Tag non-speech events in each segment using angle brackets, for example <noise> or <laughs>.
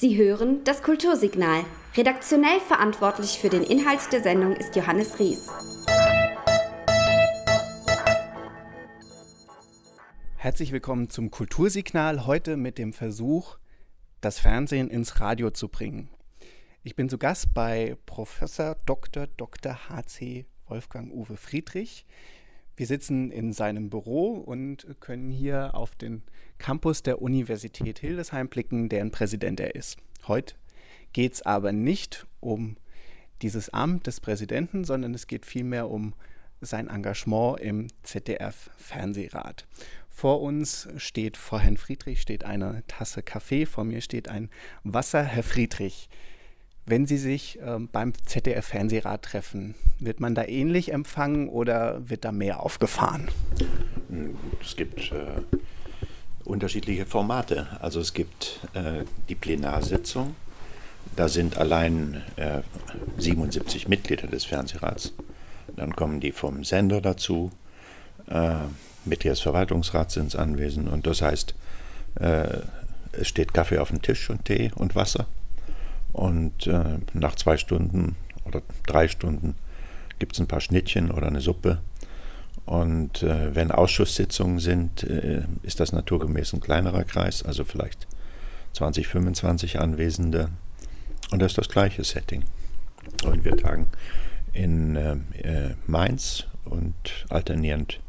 Sie hören das Kultursignal. Redaktionell verantwortlich für den Inhalt der Sendung ist Johannes Ries. Herzlich willkommen zum Kultursignal, heute mit dem Versuch, das Fernsehen ins Radio zu bringen. Ich bin zu Gast bei Professor Dr. Dr. H.C. Wolfgang Uwe Friedrich. Wir sitzen in seinem Büro und können hier auf den Campus der Universität Hildesheim blicken, deren Präsident er ist. Heute geht es aber nicht um dieses Amt des Präsidenten, sondern es geht vielmehr um sein Engagement im ZDF-Fernsehrat. Vor uns steht, vor Herrn Friedrich steht eine Tasse Kaffee, vor mir steht ein Wasser. Herr Friedrich, wenn Sie sich äh, beim ZDF-Fernsehrat treffen, wird man da ähnlich empfangen oder wird da mehr aufgefahren? Es gibt äh, unterschiedliche Formate. Also es gibt äh, die Plenarsitzung, da sind allein 77 äh, Mitglieder des Fernsehrats. Dann kommen die vom Sender dazu, äh, Mitglieder des Verwaltungsrats sind anwesend und das heißt, äh, es steht Kaffee auf dem Tisch und Tee und Wasser. Und äh, nach zwei Stunden oder drei Stunden gibt es ein paar Schnittchen oder eine Suppe. Und äh, wenn Ausschusssitzungen sind, äh, ist das naturgemäß ein kleinerer Kreis, also vielleicht 20, 25 Anwesende. Und das ist das gleiche Setting. Und wir tagen in äh, äh, Mainz und alternierend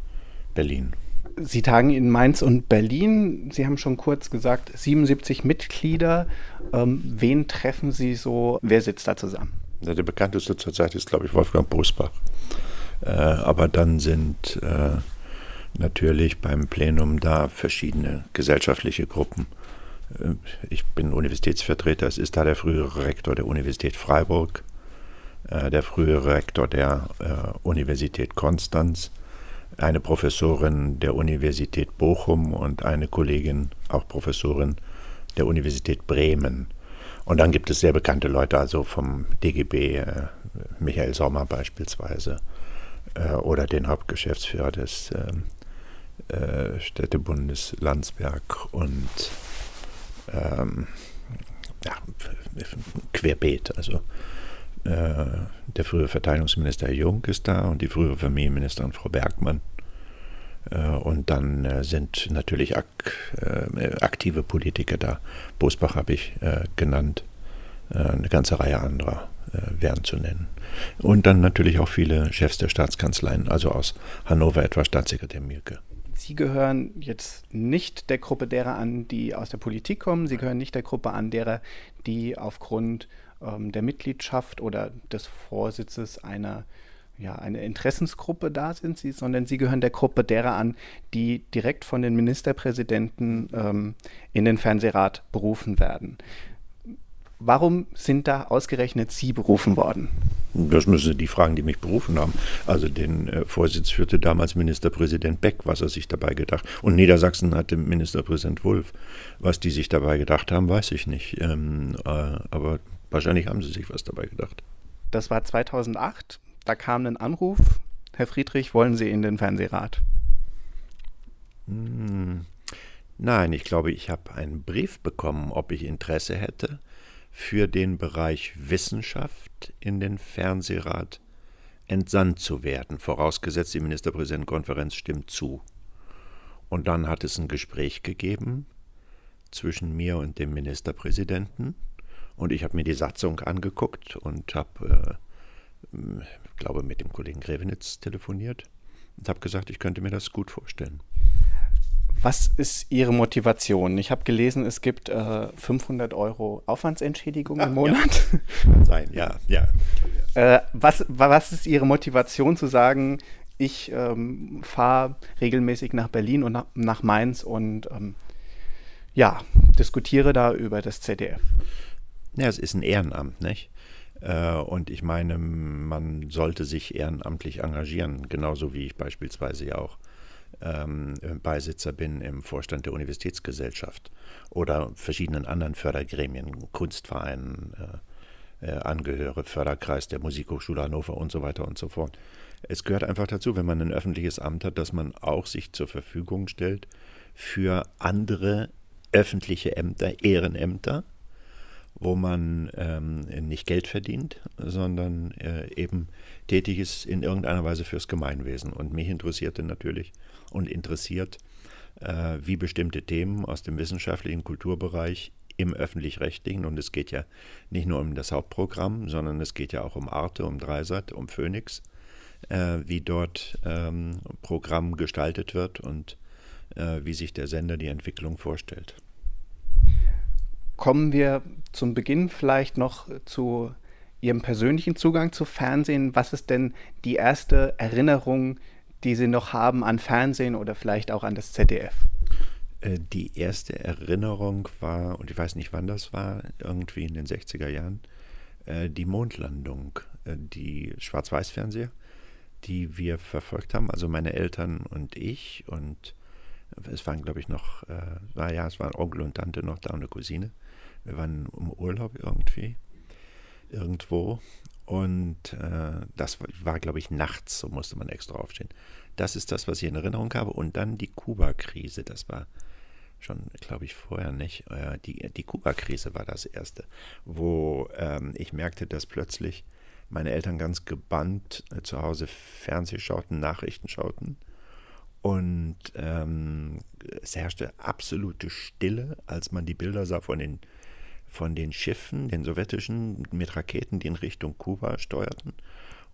Berlin. Sie tagen in Mainz und Berlin. Sie haben schon kurz gesagt, 77 Mitglieder. Ähm, wen treffen Sie so? Wer sitzt da zusammen? Ja, der bekannteste zurzeit ist, glaube ich, Wolfgang Bosbach. Äh, aber dann sind äh, natürlich beim Plenum da verschiedene gesellschaftliche Gruppen. Äh, ich bin Universitätsvertreter, es ist da der frühere Rektor der Universität Freiburg, äh, der frühere Rektor der äh, Universität Konstanz, eine Professorin der Universität Bochum und eine Kollegin, auch Professorin der Universität Bremen. Und dann gibt es sehr bekannte Leute, also vom DGB, äh, Michael Sommer beispielsweise, äh, oder den Hauptgeschäftsführer des ähm, äh, Städtebundes Landsberg und ähm, ja, querbeet, also äh, der frühere Verteidigungsminister Jung ist da und die frühere Familienministerin Frau Bergmann. Äh, und dann äh, sind natürlich ak aktive Politiker da. Bosbach habe ich genannt. Eine ganze Reihe anderer wären zu nennen. Und dann natürlich auch viele Chefs der Staatskanzleien, also aus Hannover etwa Staatssekretär Mielke. Sie gehören jetzt nicht der Gruppe derer an, die aus der Politik kommen. Sie gehören nicht der Gruppe an derer, die aufgrund ähm, der Mitgliedschaft oder des Vorsitzes einer ja, eine Interessensgruppe da sind sie, sondern sie gehören der Gruppe derer an, die direkt von den Ministerpräsidenten ähm, in den Fernsehrat berufen werden. Warum sind da ausgerechnet Sie berufen worden? Das müssen Sie die fragen, die mich berufen haben. Also den äh, Vorsitz führte damals Ministerpräsident Beck, was er sich dabei gedacht. Und Niedersachsen hatte Ministerpräsident Wulff. Was die sich dabei gedacht haben, weiß ich nicht. Ähm, äh, aber wahrscheinlich haben sie sich was dabei gedacht. Das war 2008. Da kam ein Anruf. Herr Friedrich, wollen Sie in den Fernsehrat? Hm. Nein, ich glaube, ich habe einen Brief bekommen, ob ich Interesse hätte für den Bereich Wissenschaft in den Fernsehrat entsandt zu werden, vorausgesetzt die Ministerpräsidentenkonferenz stimmt zu. Und dann hat es ein Gespräch gegeben zwischen mir und dem Ministerpräsidenten. Und ich habe mir die Satzung angeguckt und habe, äh, glaube, mit dem Kollegen Grevenitz telefoniert und habe gesagt, ich könnte mir das gut vorstellen. Was ist Ihre Motivation? Ich habe gelesen, es gibt äh, 500 Euro Aufwandsentschädigung im Monat. Ja. Kann sein, ja, ja. Äh, was, was ist Ihre Motivation zu sagen, ich ähm, fahre regelmäßig nach Berlin und nach, nach Mainz und ähm, ja, diskutiere da über das ZDF? Ja, es ist ein Ehrenamt, nicht? Äh, und ich meine, man sollte sich ehrenamtlich engagieren, genauso wie ich beispielsweise ja auch ähm, Beisitzer bin im Vorstand der Universitätsgesellschaft oder verschiedenen anderen Fördergremien, Kunstvereinen äh, äh, angehöre, Förderkreis der Musikhochschule Hannover und so weiter und so fort. Es gehört einfach dazu, wenn man ein öffentliches Amt hat, dass man auch sich zur Verfügung stellt für andere öffentliche Ämter, Ehrenämter wo man ähm, nicht Geld verdient, sondern äh, eben tätig ist in irgendeiner Weise fürs Gemeinwesen. Und mich interessierte natürlich und interessiert, äh, wie bestimmte Themen aus dem wissenschaftlichen Kulturbereich im öffentlich-rechtlichen, und es geht ja nicht nur um das Hauptprogramm, sondern es geht ja auch um Arte, um Dreisat, um Phoenix, äh, wie dort ähm, Programm gestaltet wird und äh, wie sich der Sender die Entwicklung vorstellt. Kommen wir zum Beginn vielleicht noch zu Ihrem persönlichen Zugang zu Fernsehen. Was ist denn die erste Erinnerung, die Sie noch haben an Fernsehen oder vielleicht auch an das ZDF? Äh, die erste Erinnerung war, und ich weiß nicht wann das war, irgendwie in den 60er Jahren, äh, die Mondlandung, äh, die Schwarz-Weiß-Fernseher, die wir verfolgt haben, also meine Eltern und ich und es waren, glaube ich, noch, äh, war, ja, es waren Onkel und Tante noch da und eine Cousine. Wir waren im Urlaub irgendwie, irgendwo. Und äh, das war, glaube ich, nachts, so musste man extra aufstehen. Das ist das, was ich in Erinnerung habe. Und dann die Kuba-Krise, das war schon, glaube ich, vorher nicht. Äh, die die Kuba-Krise war das erste, wo ähm, ich merkte, dass plötzlich meine Eltern ganz gebannt äh, zu Hause Fernseh schauten, Nachrichten schauten. Und ähm, es herrschte absolute Stille, als man die Bilder sah von den von den Schiffen, den sowjetischen, mit Raketen, die in Richtung Kuba steuerten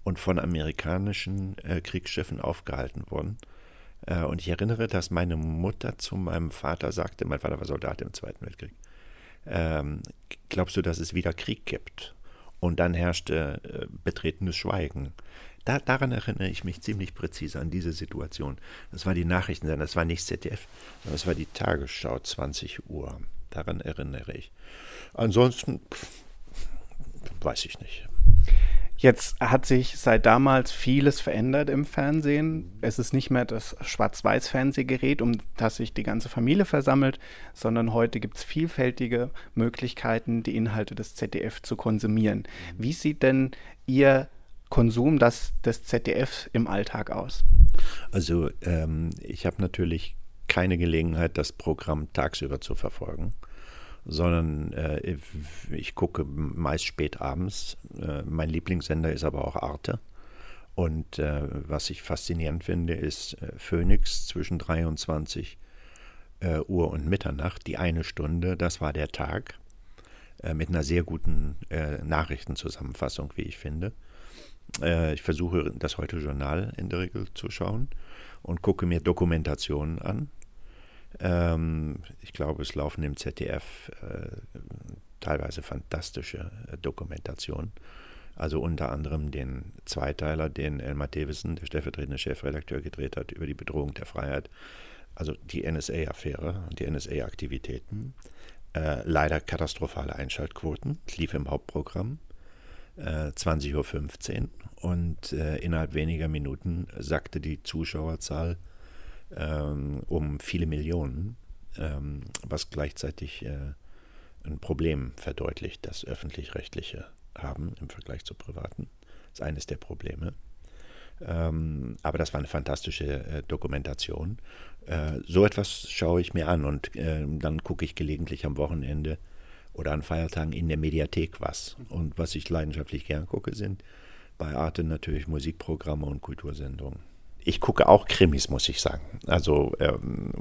und von amerikanischen äh, Kriegsschiffen aufgehalten wurden. Äh, und ich erinnere, dass meine Mutter zu meinem Vater sagte, mein Vater war Soldat im Zweiten Weltkrieg, ähm, glaubst du, dass es wieder Krieg gibt? Und dann herrschte äh, betretenes Schweigen. Da, daran erinnere ich mich ziemlich präzise an diese Situation. Das war die Nachrichtensender, das war nicht ZDF, sondern das war die Tagesschau 20 Uhr. Daran erinnere ich. Ansonsten weiß ich nicht. Jetzt hat sich seit damals vieles verändert im Fernsehen. Es ist nicht mehr das Schwarz-Weiß-Fernsehgerät, um das sich die ganze Familie versammelt, sondern heute gibt es vielfältige Möglichkeiten, die Inhalte des ZDF zu konsumieren. Wie sieht denn Ihr Konsum das, des ZDF im Alltag aus? Also ähm, ich habe natürlich keine Gelegenheit, das Programm tagsüber zu verfolgen sondern äh, ich gucke meist spät abends. Äh, mein Lieblingssender ist aber auch Arte. Und äh, was ich faszinierend finde, ist äh, Phoenix zwischen 23 äh, Uhr und Mitternacht, die eine Stunde, das war der Tag, äh, mit einer sehr guten Nachrichtenzusammenfassung, wie ich finde. ich versuche das heute Journal in der Regel zu schauen und gucke mir Dokumentationen an ähm, ich glaube, es laufen im ZDF äh, teilweise fantastische äh, Dokumentationen. Also unter anderem den Zweiteiler, den Elmar Thewissen, der stellvertretende Chefredakteur, gedreht hat über die Bedrohung der Freiheit. Also die NSA-Affäre und die NSA-Aktivitäten. Äh, leider katastrophale Einschaltquoten. Lief im Hauptprogramm. 20.15 äh, Uhr und äh, innerhalb weniger Minuten sackte die Zuschauerzahl ähm, um viele Millionen, ähm, was gleichzeitig äh, ein Problem verdeutlicht, das öffentlich-rechtliche haben im Vergleich zu privaten. Das ist eines der Probleme. Ähm, aber das war eine fantastische äh, Dokumentation. Äh, so etwas schaue ich mir an und äh, dann gucke ich gelegentlich am Wochenende oder an Feiertagen in der Mediathek was. Und was ich leidenschaftlich gern gucke, sind bei Arte natürlich Musikprogramme und Kultursendungen ich gucke auch Krimis, muss ich sagen. Also ähm,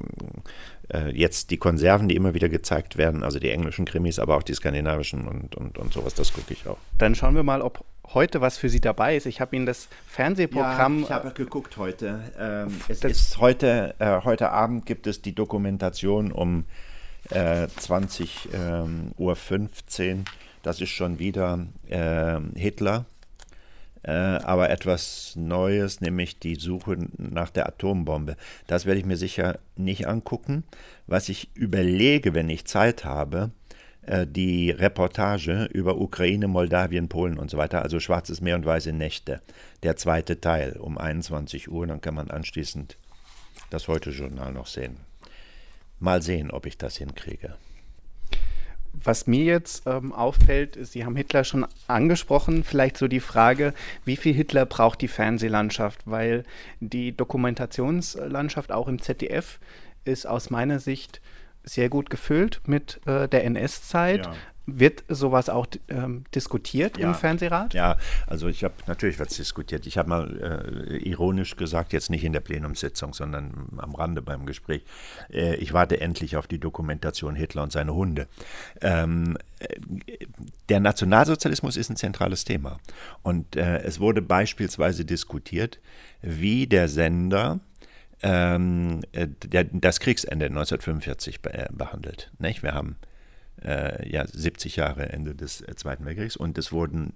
äh, jetzt die Konserven, die immer wieder gezeigt werden, also die englischen Krimis, aber auch die skandinavischen und, und, und sowas, das gucke ich auch. Dann schauen wir mal, ob heute was für Sie dabei ist. Ich habe Ihnen das Fernsehprogramm. Ja, ich habe geguckt heute. Ähm, es ist heute, äh, heute Abend gibt es die Dokumentation um äh, 20 ähm, Uhr 15. Das ist schon wieder äh, Hitler äh, aber etwas Neues, nämlich die Suche nach der Atombombe. Das werde ich mir sicher nicht angucken. Was ich überlege, wenn ich Zeit habe, äh, die Reportage über Ukraine, Moldawien, Polen und so weiter, also Schwarzes Meer und Weiße Nächte, der zweite Teil um 21 Uhr, dann kann man anschließend das Heute-Journal noch sehen. Mal sehen, ob ich das hinkriege. Was mir jetzt ähm, auffällt, ist, Sie haben Hitler schon angesprochen, vielleicht so die Frage, wie viel Hitler braucht die Fernsehlandschaft? Weil die Dokumentationslandschaft auch im ZDF ist aus meiner Sicht sehr gut gefüllt mit äh, der NS-Zeit. Ja. Wird sowas auch ähm, diskutiert ja. im Fernsehrat? Ja, also ich habe natürlich was diskutiert. Ich habe mal äh, ironisch gesagt, jetzt nicht in der Plenumssitzung, sondern am Rande beim Gespräch, äh, ich warte endlich auf die Dokumentation Hitler und seine Hunde. Ähm, äh, der Nationalsozialismus ist ein zentrales Thema. Und äh, es wurde beispielsweise diskutiert, wie der Sender ähm, äh, der, das Kriegsende 1945 be äh, behandelt. Nicht? Wir haben äh, ja, 70 Jahre Ende des äh, Zweiten Weltkriegs und es, wurden,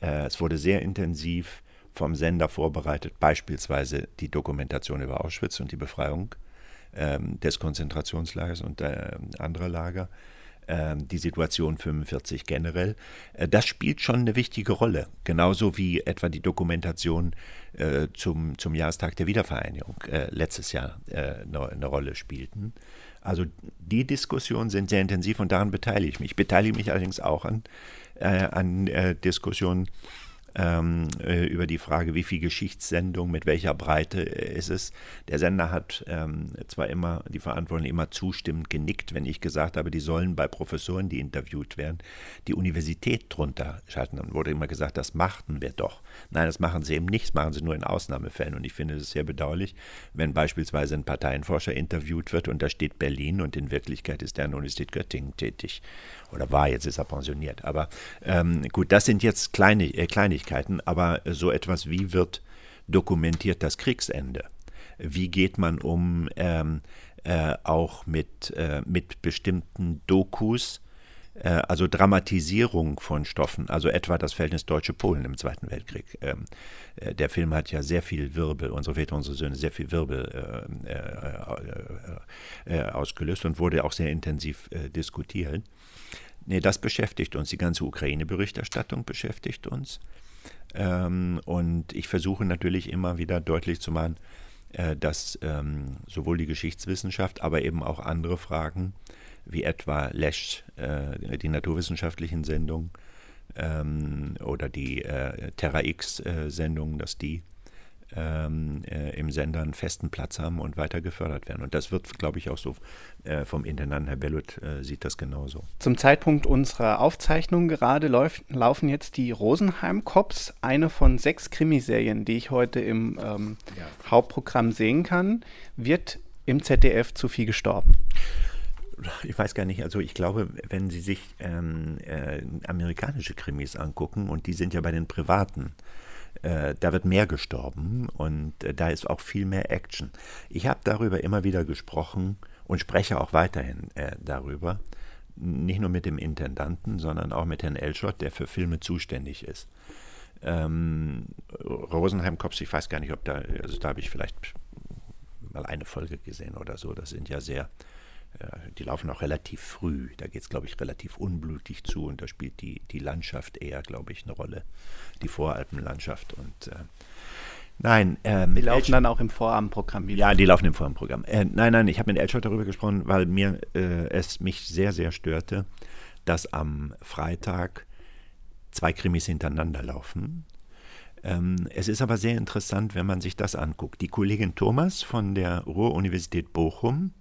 äh, es wurde sehr intensiv vom Sender vorbereitet, beispielsweise die Dokumentation über Auschwitz und die Befreiung ähm, des Konzentrationslagers und äh, anderer Lager, ähm, die Situation 45 generell. Äh, das spielt schon eine wichtige Rolle, genauso wie etwa die Dokumentation äh, zum, zum Jahrestag der Wiedervereinigung letztes Jahr eine, eine Rolle spielten. Also die Diskussionen sind sehr intensiv und daran beteilige ich mich. Ich beteilige mich allerdings auch an, äh, an äh, Diskussionen ähm, äh, über die Frage, wie viel Geschichtssendung, mit welcher Breite äh, ist es. Der Sender hat ähm, zwar immer, die Verantwortlichen immer zustimmend genickt, wenn ich gesagt habe, die sollen bei Professoren, die interviewt werden, die Universität drunter schalten. Dann wurde immer gesagt, das machten wir doch. Nein, das machen sie eben nicht, das machen sie nur in Ausnahmefällen. Und ich finde es sehr bedauerlich, wenn beispielsweise ein Parteienforscher interviewt wird und da steht Berlin und in Wirklichkeit ist der an der Universität Göttingen tätig oder war, jetzt ist er pensioniert. Aber ähm, gut, das sind jetzt kleine, äh, Kleinigkeiten, aber so etwas wie wird dokumentiert das Kriegsende? Wie geht man um ähm, äh, auch mit, äh, mit bestimmten Dokus, also Dramatisierung von Stoffen, also etwa das Verhältnis Deutsche-Polen im Zweiten Weltkrieg. Ähm, äh, der Film hat ja sehr viel Wirbel, unsere Väter, unsere Söhne, sehr viel Wirbel äh, ausgelöst und wurde auch sehr intensiv diskutiert. Nee, das beschäftigt uns. Die ganze Ukraine-Berichterstattung beschäftigt uns. Ähm, und ich versuche natürlich immer wieder deutlich zu machen, äh, dass ähm, sowohl die Geschichtswissenschaft, aber eben auch andere Fragen, wie etwa Lesch, äh, die naturwissenschaftlichen Sendungen ähm, oder die äh, Terra X-Sendungen, äh, dass die ähm, äh, im Sender einen festen Platz haben und weiter gefördert werden. Und das wird, glaube ich, auch so äh, vom Intendant Herr Bellut äh, sieht das genauso. Zum Zeitpunkt unserer Aufzeichnung gerade läuft, laufen jetzt die Rosenheim Cops, eine von sechs Krimiserien, die ich heute im ähm, ja. Hauptprogramm sehen kann. Wird im ZDF zu viel gestorben? <laughs> ich weiß gar nicht, also ich glaube, wenn Sie sich ähm, äh, amerikanische Krimis angucken, und die sind ja bei den Privaten, äh, da wird mehr gestorben und äh, da ist auch viel mehr Action. Ich habe darüber immer wieder gesprochen und spreche auch weiterhin äh, darüber, nicht nur mit dem Intendanten, sondern auch mit Herrn Elschott, der für Filme zuständig ist. Ähm, Rosenheim Cops, ich weiß gar nicht, ob da, also da habe ich vielleicht mal eine Folge gesehen oder so. Das sind ja sehr die laufen auch relativ früh. Da geht es, glaube ich, relativ unblutig zu und da spielt die, die Landschaft eher, glaube ich, eine Rolle. Die Voralpenlandschaft und äh, Nein, ähm, die laufen dann auch im Vorabendprogramm wieder. Ja, die laufen im Vorabendprogramm. Äh, nein, nein, ich habe mit Elschott darüber gesprochen, weil mir äh, es mich sehr, sehr störte, dass am Freitag zwei Krimis hintereinander laufen. Ähm, es ist aber sehr interessant, wenn man sich das anguckt. Die Kollegin Thomas von der Ruhr-Universität Bochum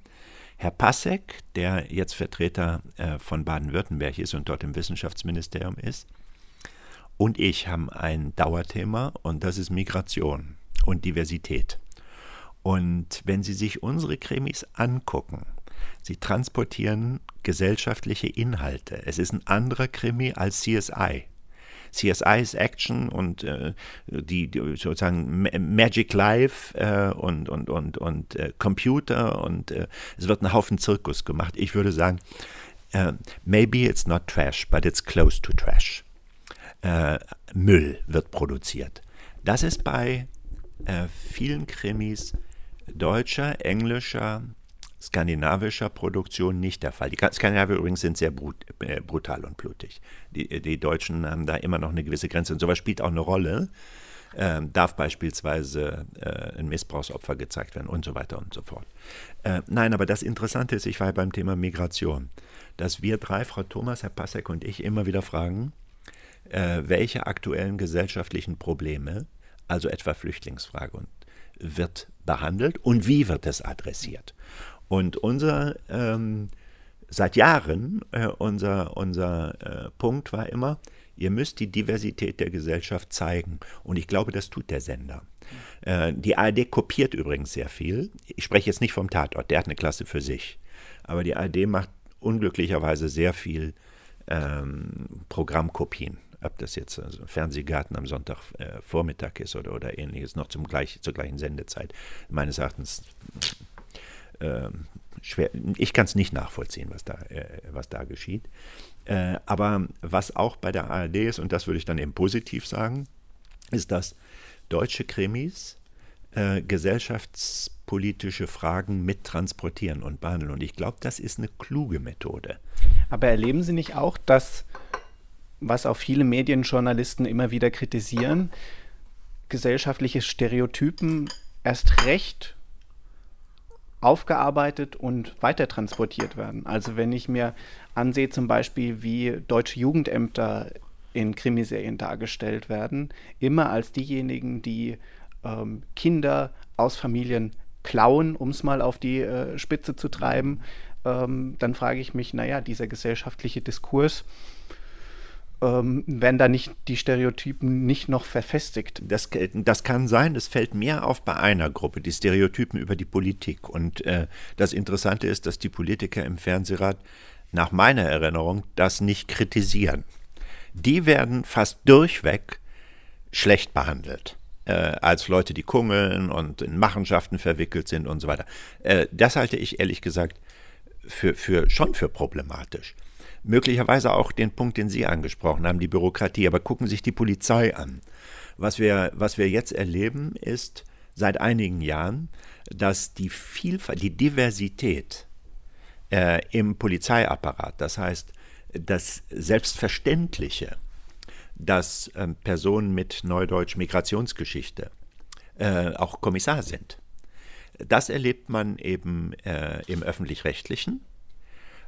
Herr Passek, der jetzt Vertreter äh, von Baden-Württemberg ist und dort im Wissenschaftsministerium ist, und ich haben ein Dauerthema und das ist Migration und Diversität. Und wenn Sie sich unsere Krimis angucken, sie transportieren gesellschaftliche Inhalte. Es ist ein anderer Krimi als CSI. CSI ist Action und äh, die, die, sozusagen Magic Life äh, und, und, und, und äh, Computer und äh, es wird ein Haufen Zirkus gemacht. Ich würde sagen, äh, maybe it's not trash, but it's close to trash. Äh, Müll wird produziert. Das ist bei vielen Krimis deutscher, englischer, skandinavischer Produktion nicht der Fall. Die Skandinavier übrigens sind sehr brut, äh, brutal und blutig. Die, die, Deutschen haben da immer noch eine gewisse Grenze und sowas spielt auch eine Rolle. Ähm, darf beispielsweise äh, ein Missbrauchsopfer gezeigt werden und so weiter und so fort. Äh, nein, aber das Interessante ist, ich war beim Thema Migration, dass wir drei, Frau Thomas, Herr Passek und ich, immer wieder fragen, äh, welche aktuellen gesellschaftlichen Probleme, also etwa Flüchtlingsfrage, wird behandelt und wie wird es adressiert. Und unser ähm, seit Jahren äh, unser, unser äh, Punkt war immer, ihr müsst die Diversität der Gesellschaft zeigen. Und ich glaube, das tut der Sender. Äh, die ARD kopiert übrigens sehr viel. Ich spreche jetzt nicht vom Tatort, der hat eine Klasse für sich. Aber die ARD macht unglücklicherweise sehr viel ähm, Programmkopien. Ob das jetzt also Fernsehgarten am Sonntagvormittag äh, ist oder, oder ähnliches, noch zum gleich, zur gleichen Sendezeit. Meines Erachtens äh, schwer. Ich kann es nicht nachvollziehen, was da, äh, was da geschieht. Äh, aber was auch bei der ARD ist, und das würde ich dann eben positiv sagen, ist, dass deutsche Krimis äh, gesellschaftspolitische Fragen mittransportieren und behandeln. Und ich glaube, das ist eine kluge Methode. Aber erleben Sie nicht auch, dass, was auch viele Medienjournalisten immer wieder kritisieren, gesellschaftliche Stereotypen erst recht aufgearbeitet und weitertransportiert werden. Also wenn ich mir ansehe zum Beispiel, wie deutsche Jugendämter in Krimiserien dargestellt werden, immer als diejenigen, die ähm, Kinder aus Familien klauen, um es mal auf die äh, Spitze zu treiben, ähm, dann frage ich mich, naja, dieser gesellschaftliche Diskurs, ähm, werden da nicht die Stereotypen nicht noch verfestigt? Das, das kann sein, das fällt mehr auf bei einer Gruppe, die Stereotypen über die Politik. Und äh, das Interessante ist, dass die Politiker im Fernsehrat nach meiner Erinnerung das nicht kritisieren. Die werden fast durchweg schlecht behandelt. Äh, als Leute, die kungeln und in Machenschaften verwickelt sind und so weiter. Äh, das halte ich ehrlich gesagt für, für, schon für problematisch. Möglicherweise auch den Punkt, den Sie angesprochen haben, die Bürokratie. Aber gucken Sie sich die Polizei an. Was wir, was wir jetzt erleben, ist seit einigen Jahren, dass die Vielfalt, die Diversität äh, im Polizeiapparat, das heißt das Selbstverständliche, dass äh, Personen mit Neudeutsch Migrationsgeschichte äh, auch Kommissar sind. Das erlebt man eben äh, im öffentlich-rechtlichen.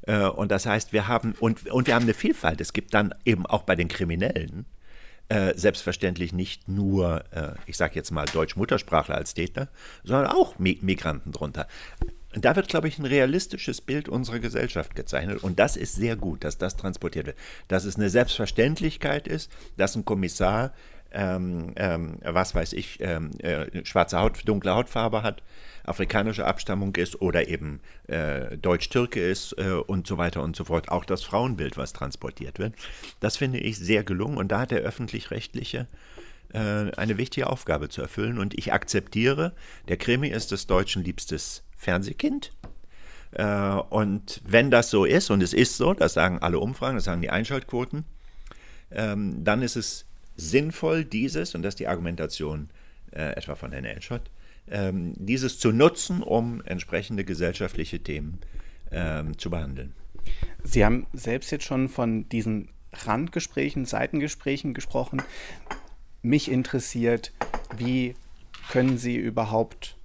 Äh, und das heißt, wir haben, und, und wir haben eine Vielfalt. Es gibt dann eben auch bei den Kriminellen äh, selbstverständlich nicht nur, äh, ich sage jetzt mal Deutsch-Muttersprachler als Täter, sondern auch Migranten drunter. Und da wird, glaube ich, ein realistisches Bild unserer Gesellschaft gezeichnet. Und das ist sehr gut, dass das transportiert wird. Dass es eine Selbstverständlichkeit ist, dass ein Kommissar, ähm, ähm, was weiß ich, ähm, äh, schwarze Haut, dunkle Hautfarbe hat, afrikanische Abstammung ist oder eben äh, Deutsch-Türke ist äh, und so weiter und so fort. Auch das Frauenbild, was transportiert wird. Das finde ich sehr gelungen. Und da hat der öffentlich-rechtliche äh, eine wichtige Aufgabe zu erfüllen. Und ich akzeptiere, der Krimi ist des Deutschen liebstes Fernsehkind. Äh, und wenn das so ist, und es ist so, das sagen alle Umfragen, das sagen die Einschaltquoten, ähm, dann ist es sinnvoll, dieses, und das ist die Argumentation äh, etwa von Herrn Elschott, ähm, dieses zu nutzen, um entsprechende gesellschaftliche Themen ähm, zu behandeln. Sie haben selbst jetzt schon von diesen Randgesprächen, Seitengesprächen gesprochen. Mich interessiert, wie können Sie überhaupt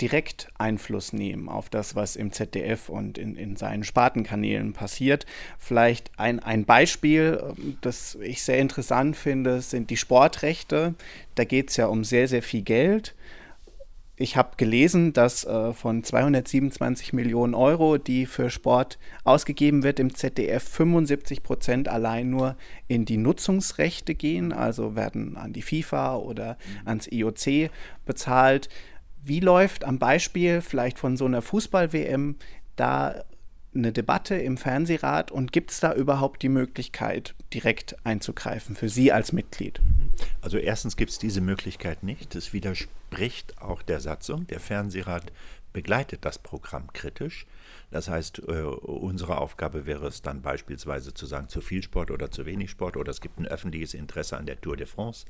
direkt Einfluss nehmen auf das, was im ZDF und in, in seinen Spartenkanälen passiert. Vielleicht ein, ein Beispiel, ähm, das ich sehr interessant finde, sind die Sportrechte. Da geht es ja um sehr, sehr viel Geld. Ich habe gelesen, dass äh, von 227 Millionen Euro, die für Sport ausgegeben wird im ZDF, 75 Prozent allein nur in die Nutzungsrechte gehen, also werden an die FIFA oder mhm. ans IOC bezahlt. Wie läuft am Beispiel vielleicht von so einer Fußball-WM da eine Debatte im Fernsehrat und gibt es da überhaupt die Möglichkeit, direkt einzugreifen für Sie als Mitglied? Also erstens gibt es diese Möglichkeit nicht. Es widerspricht auch der Satzung. Der Fernsehrat begleitet das Programm kritisch. Das heißt, äh, unsere Aufgabe wäre es dann beispielsweise zu sagen, zu viel Sport oder zu wenig Sport oder es gibt ein öffentliches Interesse an der Tour de France.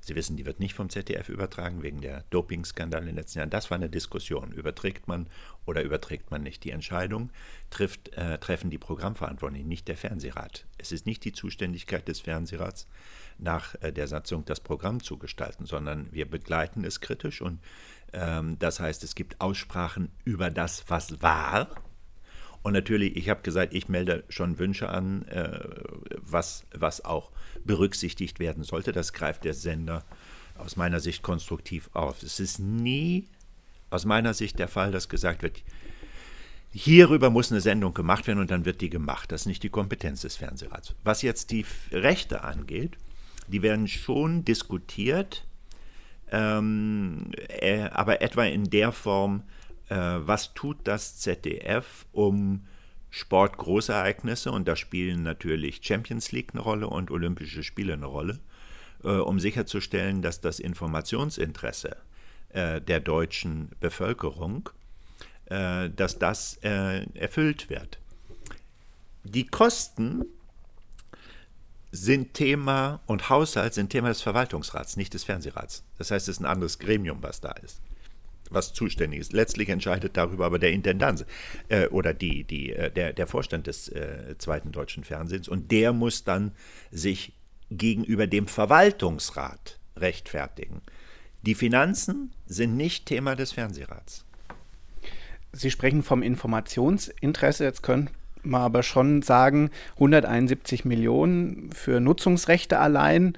Sie wissen, die wird nicht vom ZDF übertragen wegen der Dopingskandale in den letzten Jahren. Das war eine Diskussion. Überträgt man oder überträgt man nicht? Die Entscheidung trifft, äh, treffen die Programmverantwortlichen, nicht der Fernsehrat. Es ist nicht die Zuständigkeit des Fernsehrats, nach äh, der Satzung das Programm zu gestalten, sondern wir begleiten es kritisch und ähm, das heißt, es gibt Aussprachen über das, was war und natürlich, ich habe gesagt, ich melde schon Wünsche an, äh, was, was auch berücksichtigt werden sollte. Das greift der Sender aus meiner Sicht konstruktiv auf. Es ist nie aus meiner Sicht der Fall, dass gesagt wird, hierüber muss eine Sendung gemacht werden und dann wird die gemacht. Das ist nicht die Kompetenz des Fernsehrats. Was jetzt die Rechte angeht, die werden schon diskutiert, ähm, äh, aber etwa in der Form, was tut das ZDF, um Sportgroßereignisse, und da spielen natürlich Champions League eine Rolle und Olympische Spiele eine Rolle, äh, um sicherzustellen, dass das Informationsinteresse äh, der deutschen Bevölkerung, äh, dass das äh, erfüllt wird. Die Kosten sind Thema und Haushalt sind Thema des Verwaltungsrats, nicht des Fernsehrats. Das heißt, es ist ein anderes Gremium, was da ist, was zuständig ist. Letztlich entscheidet darüber aber der Intendant äh, oder die, die, äh, der, der Vorstand des äh, zweiten deutschen Fernsehens und der muss dann sich gegenüber dem Verwaltungsrat rechtfertigen. Die Finanzen sind nicht Thema des Fernsehrats. Sie sprechen vom Informationsinteresse. Jetzt können wir aber schon sagen, 171 Millionen für Nutzungsrechte allein.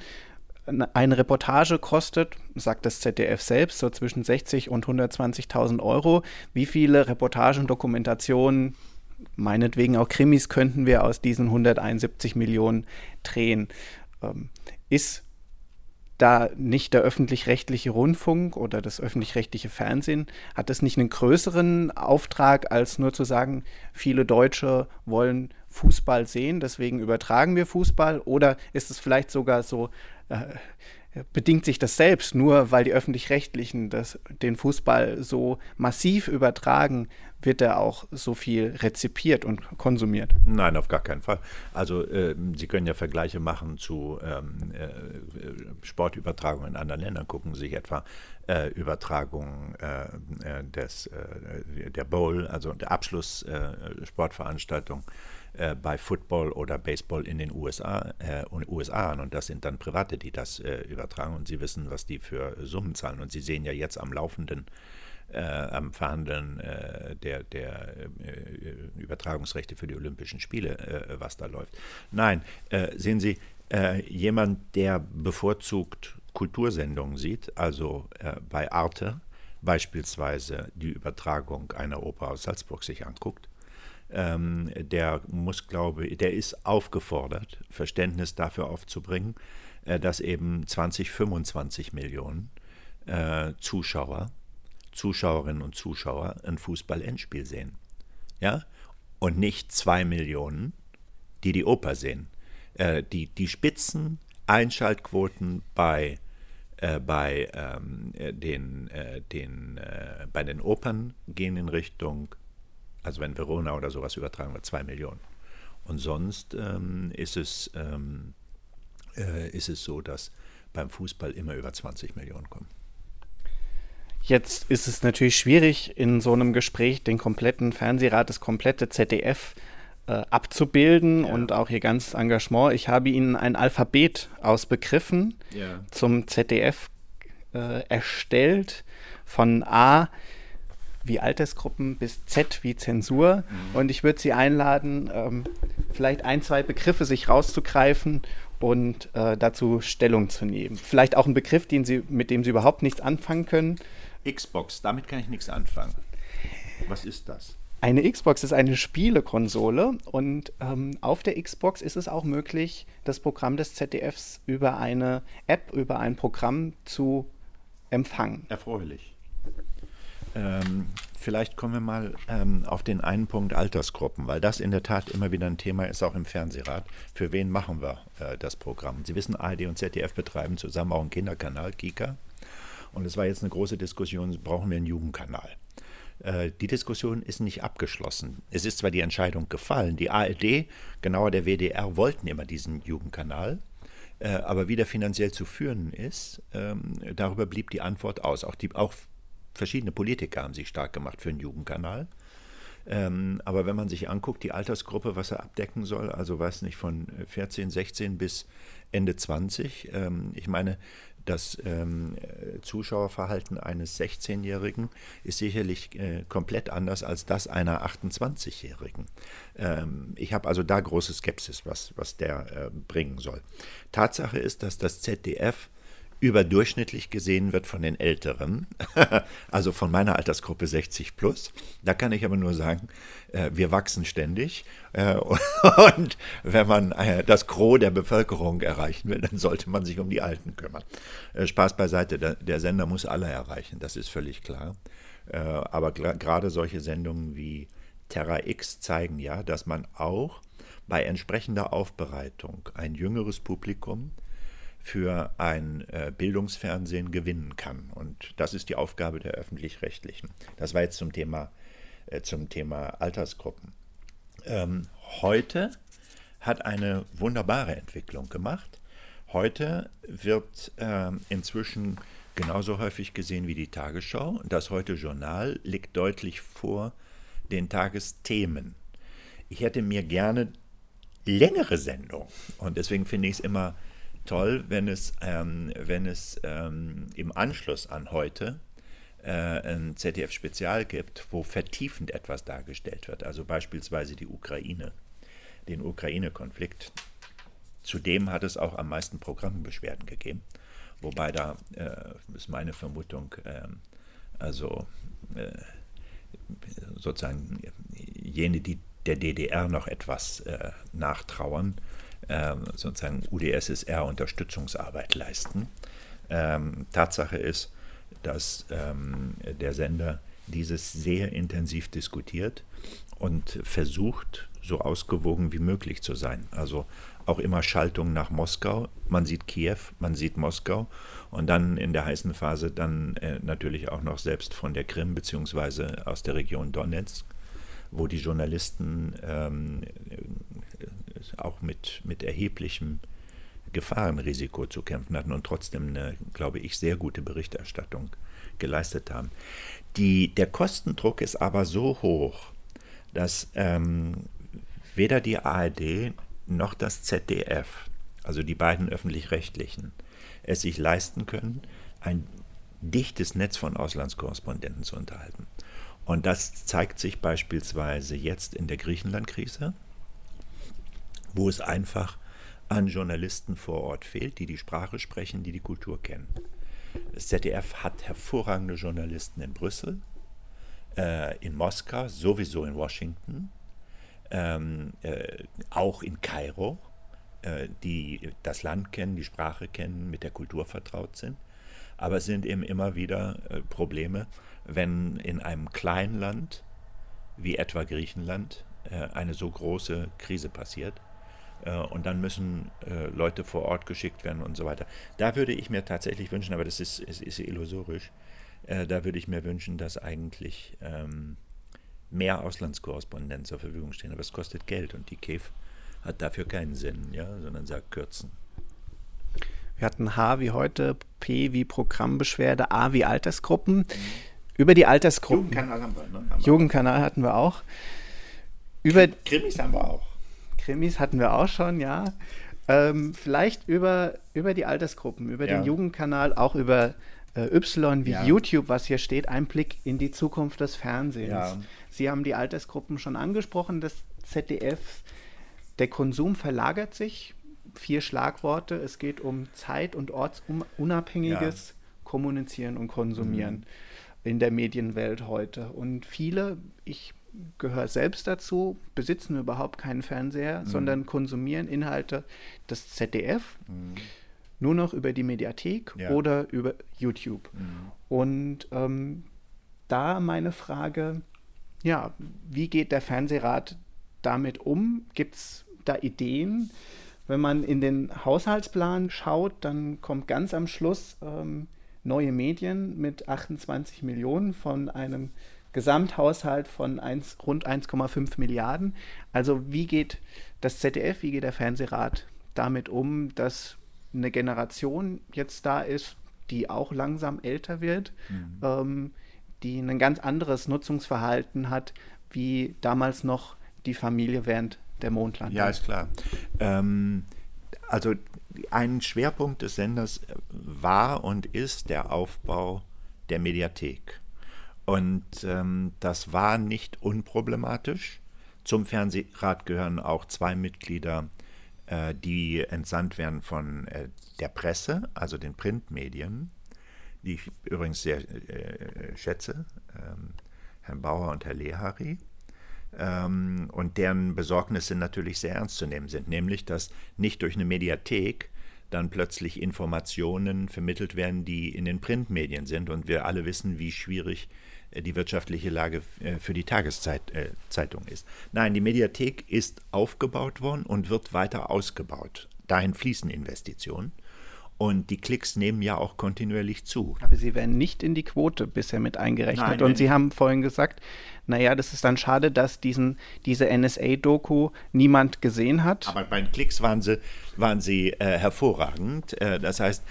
Eine Reportage kostet, sagt das ZDF selbst, so zwischen 60 und 120.000 Euro. Wie viele Reportagen, Dokumentationen, meinetwegen auch Krimis könnten wir aus diesen 171 Millionen drehen? Ähm, ist da nicht der öffentlich-rechtliche Rundfunk oder das öffentlich-rechtliche Fernsehen, hat das nicht einen größeren Auftrag, als nur zu sagen, viele Deutsche wollen Fußball sehen, deswegen übertragen wir Fußball? Oder ist es vielleicht sogar so, äh, bedingt sich das selbst, nur weil die öffentlich-rechtlichen den Fußball so massiv übertragen, wird er auch so viel rezipiert und konsumiert? Nein, auf gar keinen Fall. Also äh, Sie können ja Vergleiche machen zu ähm, äh, Sportübertragungen in anderen Ländern. Gucken Sie sich etwa äh, Übertragungen äh, äh, des, äh, der Bowl, also der Abschlusssportveranstaltung bei Football oder Baseball in den USA, USA an. Und das sind dann Private, die das übertragen. Und Sie wissen, was die für Summen zahlen. Und Sie sehen ja jetzt am laufenden äh, am Verhandeln äh, der, der äh, Übertragungsrechte für die Olympischen Spiele, äh, was da läuft. Nein, äh, sehen Sie, äh, jemand, der bevorzugt Kultursendungen sieht, also bei Arte beispielsweise die Übertragung einer Oper aus Salzburg sich anguckt, ähm, der muss, glaube ich, der ist aufgefordert, Verständnis dafür aufzubringen, dass eben 20, 25 Millionen Zuschauer Zuschauerinnen und Zuschauer ein Fußball-Endspiel sehen. Ja? Und nicht zwei Millionen, die die Oper sehen. Äh, die, die Spitzen Einschaltquoten bei, äh, bei, ähm, äh, den, äh, den, äh, bei den Opern gehen in Richtung, also wenn Verona oder sowas übertragen wird, zwei Millionen. Und sonst ähm, ist, es, ähm, äh, ist es so, dass beim Fußball immer über 20 Millionen kommen. Jetzt ist es natürlich schwierig, in so einem Gespräch den kompletten Fernsehrat, das komplette ZDF äh, abzubilden ja. und auch ihr ganzes Engagement. Ich habe Ihnen ein Alphabet aus Begriffen ja. zum ZDF äh, erstellt, von A wie Altersgruppen bis Z wie Zensur. Mhm. Und ich würde Sie einladen, ähm, vielleicht ein, zwei Begriffe sich rauszugreifen und äh, dazu Stellung zu nehmen. Vielleicht auch ein Begriff, den Sie, mit dem Sie überhaupt nichts anfangen können. Xbox, damit kann ich nichts anfangen. Was ist das? Eine Xbox ist eine Spielekonsole und ähm, auf der Xbox ist es auch möglich, das Programm des ZDFs über eine App, über ein Programm zu empfangen. Erfreulich. Ähm, vielleicht kommen wir mal ähm, auf den einen Punkt Altersgruppen, weil das in der Tat immer wieder ein Thema ist, auch im Fernsehrat. Für wen machen wir äh, das Programm? Sie wissen, ARD und ZDF betreiben zusammen auch einen Kinderkanal, Kika. Und es war jetzt eine große Diskussion, brauchen wir einen Jugendkanal? Äh, die Diskussion ist nicht abgeschlossen. Es ist zwar die Entscheidung gefallen, die ARD, genauer der WDR, wollten immer diesen Jugendkanal, äh, aber wie der finanziell zu führen ist, ähm, darüber blieb die Antwort aus. Auch, die, auch verschiedene Politiker haben sich stark gemacht für einen Jugendkanal. Ähm, aber wenn man sich anguckt, die Altersgruppe, was er abdecken soll, also weiß nicht, von 14, 16 bis Ende 20, ähm, ich meine, das ähm, Zuschauerverhalten eines 16-Jährigen ist sicherlich äh, komplett anders als das einer 28-Jährigen. Ähm, ich habe also da große Skepsis, was, was der äh, bringen soll. Tatsache ist, dass das ZDF überdurchschnittlich gesehen wird von den Älteren, <laughs> also von meiner Altersgruppe 60 plus. Da kann ich aber nur sagen, äh, wir wachsen ständig äh, <laughs> und wenn man äh, das Gros der Bevölkerung erreichen will, dann sollte man sich um die Alten kümmern. Spaß beiseite, der Sender muss alle erreichen, das ist völlig klar. Aber gerade solche Sendungen wie Terra X zeigen ja, dass man auch bei entsprechender Aufbereitung ein jüngeres Publikum für ein äh, Bildungsfernsehen gewinnen kann. Und das ist die Aufgabe der öffentlich-rechtlichen. Das war jetzt zum Thema, äh, zum Thema Altersgruppen. Ähm, heute hat eine wunderbare Entwicklung gemacht. Heute wird äh, inzwischen genauso häufig gesehen wie die Tagesschau. Das heute Journal liegt deutlich vor den Tagesthemen. Ich hätte mir gerne längere Sendungen und deswegen finde ich es immer toll, wenn es, ähm, wenn es ähm, im Anschluss an heute äh, ein ZDF-Spezial gibt, wo vertiefend etwas dargestellt wird. Also beispielsweise die Ukraine, den Ukraine-Konflikt. Zudem hat es auch am meisten Programmbeschwerden gegeben. Wobei da äh, ist meine Vermutung, äh, also äh, sozusagen jene, die der DDR noch etwas äh, nachtrauern, ähm, sozusagen UdSSR-Unterstützungsarbeit leisten. Ähm, Tatsache ist, dass ähm, der Sender dieses sehr intensiv diskutiert und versucht, so ausgewogen wie möglich zu sein. Also auch immer Schaltung nach Moskau. Man sieht Kiew, man sieht Moskau und dann in der heißen Phase dann äh, natürlich auch noch selbst von der Krim beziehungsweise aus der Region Donetsk, wo die Journalisten ähm, auch mit, mit erheblichem Gefahrenrisiko zu kämpfen hatten und trotzdem eine, glaube ich, sehr gute Berichterstattung geleistet haben. Die, der Kostendruck ist aber so hoch, dass ähm, weder die ARD noch das ZDF, also die beiden öffentlich-rechtlichen, es sich leisten können, ein dichtes Netz von Auslandskorrespondenten zu unterhalten. Und das zeigt sich beispielsweise jetzt in der Griechenland-Krise, wo es einfach an Journalisten vor Ort fehlt, die die Sprache sprechen, die die Kultur kennen. Das ZDF hat hervorragende Journalisten in Brüssel, äh, in Moskau, sowieso in Washington, ähm, äh, auch in Kairo, äh, die das Land kennen, die Sprache kennen, mit der Kultur vertraut sind. Aber es sind eben immer wieder äh, Probleme, wenn in einem kleinen Land wie etwa Griechenland äh, eine so große Krise passiert und dann müssen äh, Leute vor Ort geschickt werden und so weiter. Da würde ich mir tatsächlich wünschen, aber das ist, ist, ist illusorisch, äh, da würde ich mir wünschen, dass eigentlich ähm, mehr Auslandskorrespondenten zur Verfügung stehen. Aber es kostet Geld und die KEF hat dafür keinen Sinn, ja, sondern sagt kürzen. Wir hatten H wie heute, P wie Programmbeschwerde, A wie Altersgruppen. Mhm. Über die Altersgruppen. Jugendkanal haben wir, ne? Haben Jugendkanal hatten wir auch. Über Krimis haben wir auch. Krimis hatten wir auch schon, ja. Ähm, vielleicht über, über die Altersgruppen, über ja. den Jugendkanal, auch über äh, Y wie ja. YouTube, was hier steht, ein Blick in die Zukunft des Fernsehens. Ja. Sie haben die Altersgruppen schon angesprochen, des ZDF. Der Konsum verlagert sich. Vier Schlagworte. Es geht um Zeit- und ortsunabhängiges Kommunizieren und Konsumieren mhm. in der Medienwelt heute. Und viele, ich gehöre selbst dazu, besitzen überhaupt keinen Fernseher, mhm. sondern konsumieren Inhalte des ZDF mhm. nur noch über die Mediathek ja. oder über YouTube. Mhm. Und ähm, da meine Frage, ja, wie geht der Fernsehrat damit um? Gibt es da Ideen? Wenn man in den Haushaltsplan schaut, dann kommt ganz am Schluss ähm, neue Medien mit 28 Millionen von einem Gesamthaushalt von 1, rund 1,5 Milliarden. Also wie geht das ZDF, wie geht der Fernsehrat damit um, dass eine Generation jetzt da ist, die auch langsam älter wird, mhm. ähm, die ein ganz anderes Nutzungsverhalten hat, wie damals noch die Familie während der Mondlandung. Ja, ist klar. Ähm, also ein Schwerpunkt des Senders war und ist der Aufbau der Mediathek. Und ähm, das war nicht unproblematisch. Zum Fernsehrat gehören auch zwei Mitglieder äh, die entsandt werden von äh, der Presse, also den Printmedien, die ich übrigens sehr äh, schätze, ähm, Herrn Bauer und Herr Lehari. Ähm, und deren Besorgnisse natürlich sehr ernst zu nehmen sind, nämlich dass nicht durch eine Mediathek dann plötzlich Informationen vermittelt werden, die in den Printmedien sind. Und wir alle wissen, wie schwierig äh, die wirtschaftliche Lage äh, für die Tageszeitung ist. Nein, die Mediathek ist aufgebaut worden und wird weiter ausgebaut. Dahin fließen Investitionen. Und die Klicks nehmen ja auch kontinuierlich zu. Aber sie werden nicht in die Quote bisher mit eingerechnet. Nein, und Sie haben vorhin gesagt, naja, das ist dann schade, dass diesen, diese NSA-Doku niemand gesehen hat. Aber bei den Klicks waren sie, waren sie äh, hervorragend. Äh, das heißt,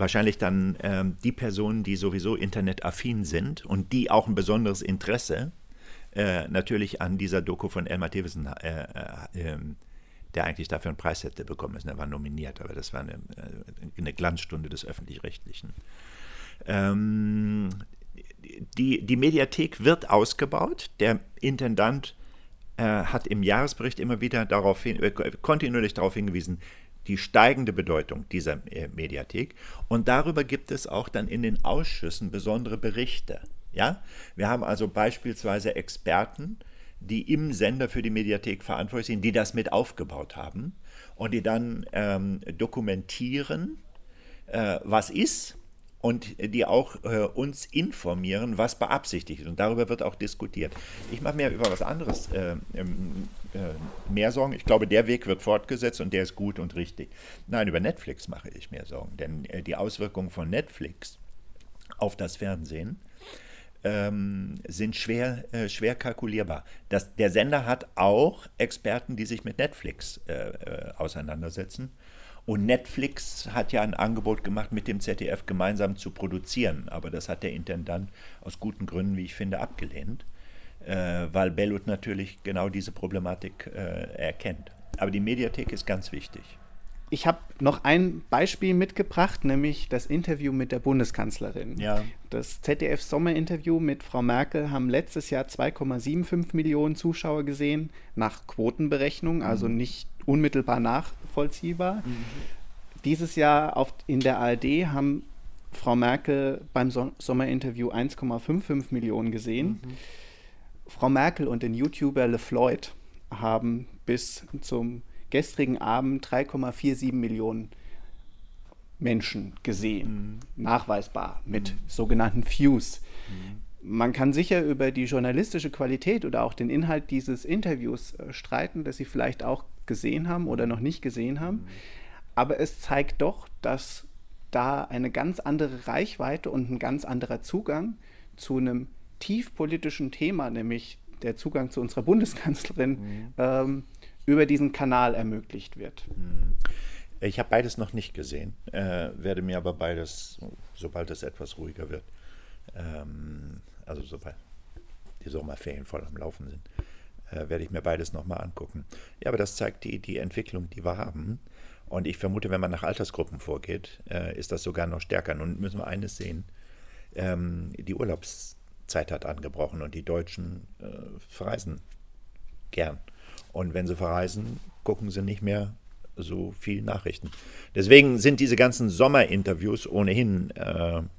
wahrscheinlich dann äh, die Personen, die sowieso internetaffin sind und die auch ein besonderes Interesse äh, natürlich an dieser Doku von Elmar Thewissen äh, äh, ähm, der eigentlich dafür einen Preis hätte bekommen müssen. Er war nominiert, aber das war eine, äh, eine Glanzstunde des Öffentlich-Rechtlichen. Ähm, die, die Mediathek wird ausgebaut. Der Intendant äh, hat im Jahresbericht immer wieder darauf hin, äh, kontinuierlich darauf hingewiesen, die steigende Bedeutung dieser äh, Mediathek. Und darüber gibt es auch dann in den Ausschüssen besondere Berichte. Ja? Wir haben also beispielsweise Experten, die im Sender für die Mediathek verantwortlich sind, die das mit aufgebaut haben und die dann ähm, dokumentieren, äh, was ist und die auch äh, uns informieren, was beabsichtigt ist. Und darüber wird auch diskutiert. Ich mache mir über was anderes äh, ähm, äh, mehr Sorgen. Ich glaube, der Weg wird fortgesetzt und der ist gut und richtig. Nein, über Netflix mache ich mir Sorgen, denn äh, die Auswirkungen von Netflix auf das Fernsehen ähm, sind schwer, äh, schwer kalkulierbar. Das, der Sender hat auch Experten, die sich mit Netflix äh, äh, auseinandersetzen. Und Netflix hat ja ein Angebot gemacht, mit dem ZDF gemeinsam zu produzieren. Aber das hat der Intendant aus guten Gründen, wie ich finde, abgelehnt, äh, weil Bellut natürlich genau diese Problematik äh, erkennt. Aber die Mediathek ist ganz wichtig. Ich habe noch ein Beispiel mitgebracht, nämlich das Interview mit der Bundeskanzlerin. Ja. Das ZDF-Sommerinterview mit Frau Merkel haben letztes Jahr 2,75 Millionen Zuschauer gesehen, nach Quotenberechnung, also mhm. nicht unmittelbar nachvollziehbar. Mhm. Dieses Jahr auf, in der ARD haben Frau Merkel beim so Sommerinterview 1,55 Millionen gesehen. Mhm. Frau Merkel und den YouTuber LeFloid haben bis zum gestrigen Abend 3,47 Millionen Menschen gesehen, mhm. nachweisbar mit mhm. sogenannten Views. Mhm. Man kann sicher über die journalistische Qualität oder auch den Inhalt dieses Interviews äh, streiten, dass Sie vielleicht auch gesehen haben oder noch nicht gesehen haben. Mhm. Aber es zeigt doch, dass da eine ganz andere Reichweite und ein ganz anderer Zugang zu einem tiefpolitischen Thema, nämlich der Zugang zu unserer Bundeskanzlerin, mhm. ähm, über diesen Kanal ermöglicht wird. Hm. Ich habe beides noch nicht gesehen, äh, werde mir aber beides, sobald es etwas ruhiger wird, ähm, also sobald die Sommerferien voll am Laufen sind, äh, werde ich mir beides nochmal angucken. Ja, aber das zeigt die, die Entwicklung, die wir haben. Und ich vermute, wenn man nach Altersgruppen vorgeht, äh, ist das sogar noch stärker. Nun müssen wir eines sehen, ähm, die Urlaubszeit hat angebrochen und die Deutschen äh, verreisen gern. Und wenn sie verreisen, gucken sie nicht mehr so viel Nachrichten. Deswegen sind diese ganzen Sommerinterviews ohnehin äh, ein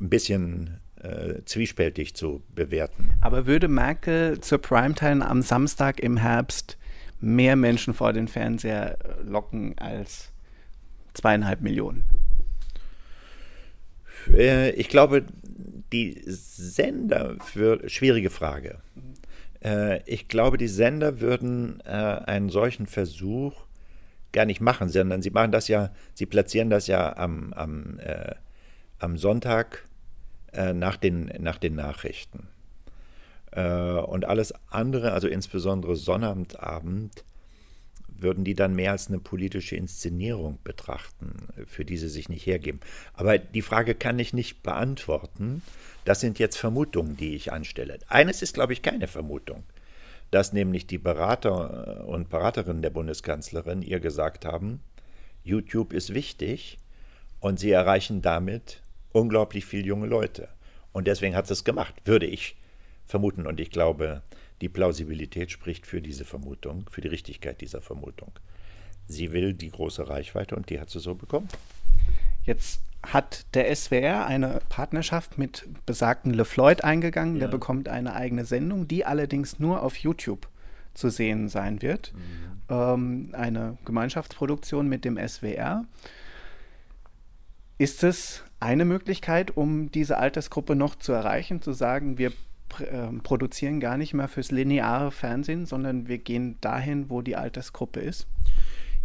bisschen äh, zwiespältig zu bewerten. Aber würde Merkel zur Primetime am Samstag im Herbst mehr Menschen vor den Fernseher locken als zweieinhalb Millionen? Äh, ich glaube, die Sender für schwierige Frage. Äh, ich glaube, die Sender würden äh, einen solchen Versuch gar nicht machen, sondern sie machen das ja, sie platzieren das ja am, am, äh, am Sonntag äh, nach, den, nach den Nachrichten. Äh, und alles andere, also insbesondere Sonnabendabend, würden die dann mehr als eine politische Inszenierung betrachten, für die sie sich nicht hergeben. Aber die Frage kann ich nicht beantworten, das sind jetzt Vermutungen, die ich anstelle. Eines ist, glaube ich, keine Vermutung, dass nämlich die Berater äh, und Beraterinnen der Bundeskanzlerin ihr gesagt haben, YouTube ist wichtig und sie erreichen damit unglaublich viele junge Leute. Und deswegen hat sie es gemacht, würde ich vermuten. Und ich glaube, die Plausibilität spricht für diese Vermutung, für die Richtigkeit dieser Vermutung. sie will die große Reichweite und die hat sie so bekommen. Jetzt hat der SWR eine Partnerschaft mit besagten LeFloid eingegangen. Ja. Der bekommt eine eigene Sendung, die allerdings nur auf YouTube zu sehen sein wird. Mhm. Ähm, eine Gemeinschaftsproduktion mit dem SWR. Ist es eine Möglichkeit, um diese Altersgruppe noch zu erreichen, zu sagen, wir äh, produzieren gar nicht mehr fürs lineare Fernsehen, sondern wir gehen dahin, wo die Altersgruppe ist?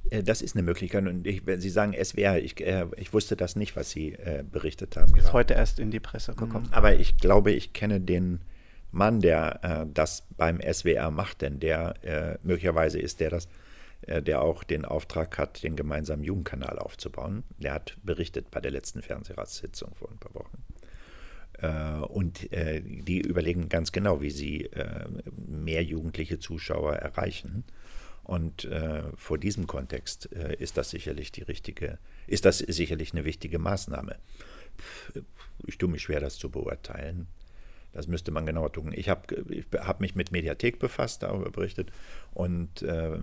Äh, das ist eine Möglichkeit. Und ich, wenn Sie sagen SWR, ich, äh, ich wusste das nicht, was Sie äh, berichtet haben. Ist heute erst in die Presse gekommen. Mhm. Aber ich glaube, ich kenne den Mann, der äh, das beim SWR macht, denn der äh, möglicherweise ist der das, der auch den Auftrag hat, den gemeinsamen Jugendkanal aufzubauen. Der hat berichtet bei der letzten Fernsehratssitzung vor ein paar Wochen. Und die überlegen ganz genau, wie sie mehr jugendliche Zuschauer erreichen. Und äh, vor diesem Kontext äh, ist das sicherlich die richtige, ist das sicherlich eine wichtige Maßnahme. Ich tue mich schwer, das zu beurteilen. Das müsste man genauer tun. Ich habe hab mich mit Mediathek befasst, darüber berichtet, und äh,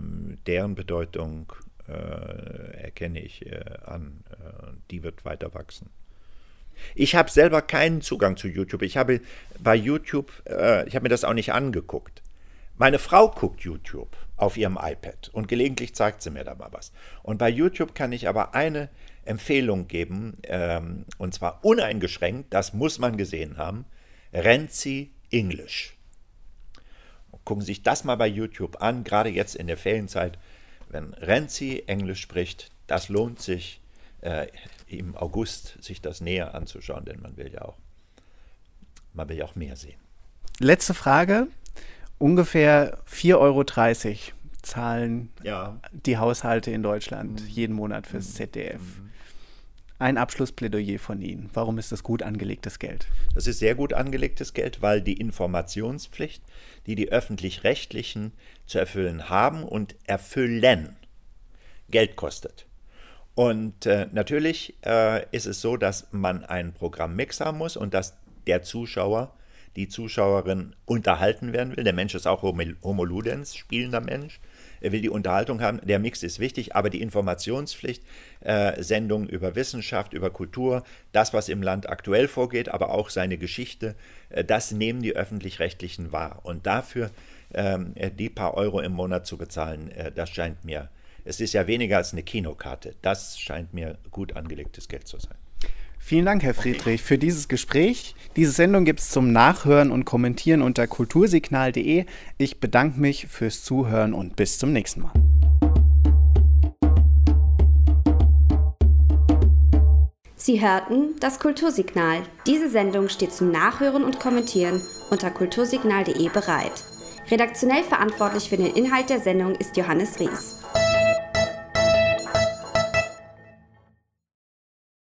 deren Bedeutung äh, erkenne ich äh, an. Äh, die wird weiter wachsen. Ich habe selber keinen Zugang zu YouTube. Ich habe bei YouTube, ich habe mir das auch nicht angeguckt. Meine Frau guckt YouTube auf ihrem iPad und gelegentlich zeigt sie mir da mal was. Und bei YouTube kann ich aber eine Empfehlung geben, ähm, und zwar uneingeschränkt, das muss man gesehen haben, Renzi English. Gucken Sie sich das mal bei YouTube an, gerade jetzt in der Ferienzeit. Wenn Renzi Englisch spricht, das lohnt sich äh, im August, sich das näher anzuschauen, denn man will ja auch, man will ja auch mehr sehen. Letzte Frage ungefähr 4,30 Euro zahlen ja. die Haushalte in Deutschland mhm. jeden Monat fürs. ZDF. Mhm. Ein Abschlussplädoyer von Ihnen. Warum ist das gut angelegtes Geld? Das ist sehr gut angelegtes Geld, weil die Informationspflicht, die die öffentlich-rechtlichen zu erfüllen haben und erfüllen, Geld kostet. Und äh, natürlich äh, ist es so, dass man einen Programmmix haben muss und dass der Zuschauer die Zuschauerin unterhalten werden will. Der Mensch ist auch Homo Ludens, spielender Mensch. Er will die Unterhaltung haben. Der Mix ist wichtig, aber die Informationspflicht, äh, Sendungen über Wissenschaft, über Kultur, das, was im Land aktuell vorgeht, aber auch seine Geschichte, äh, das nehmen die Öffentlich-Rechtlichen wahr. Und dafür äh, die paar Euro im Monat zu bezahlen, äh, das scheint mir, es ist ja weniger als eine Kinokarte. Das scheint mir gut angelegtes Geld zu sein. Vielen Dank, Herr Friedrich, für dieses Gespräch. Diese Sendung gibt es zum Nachhören und Kommentieren unter kultursignal.de. Ich bedanke mich fürs Zuhören und bis zum nächsten Mal. Sie hörten das Kultursignal. Diese Sendung steht zum Nachhören und Kommentieren unter kultursignal.de bereit. Redaktionell verantwortlich für den Inhalt der Sendung ist Johannes Ries.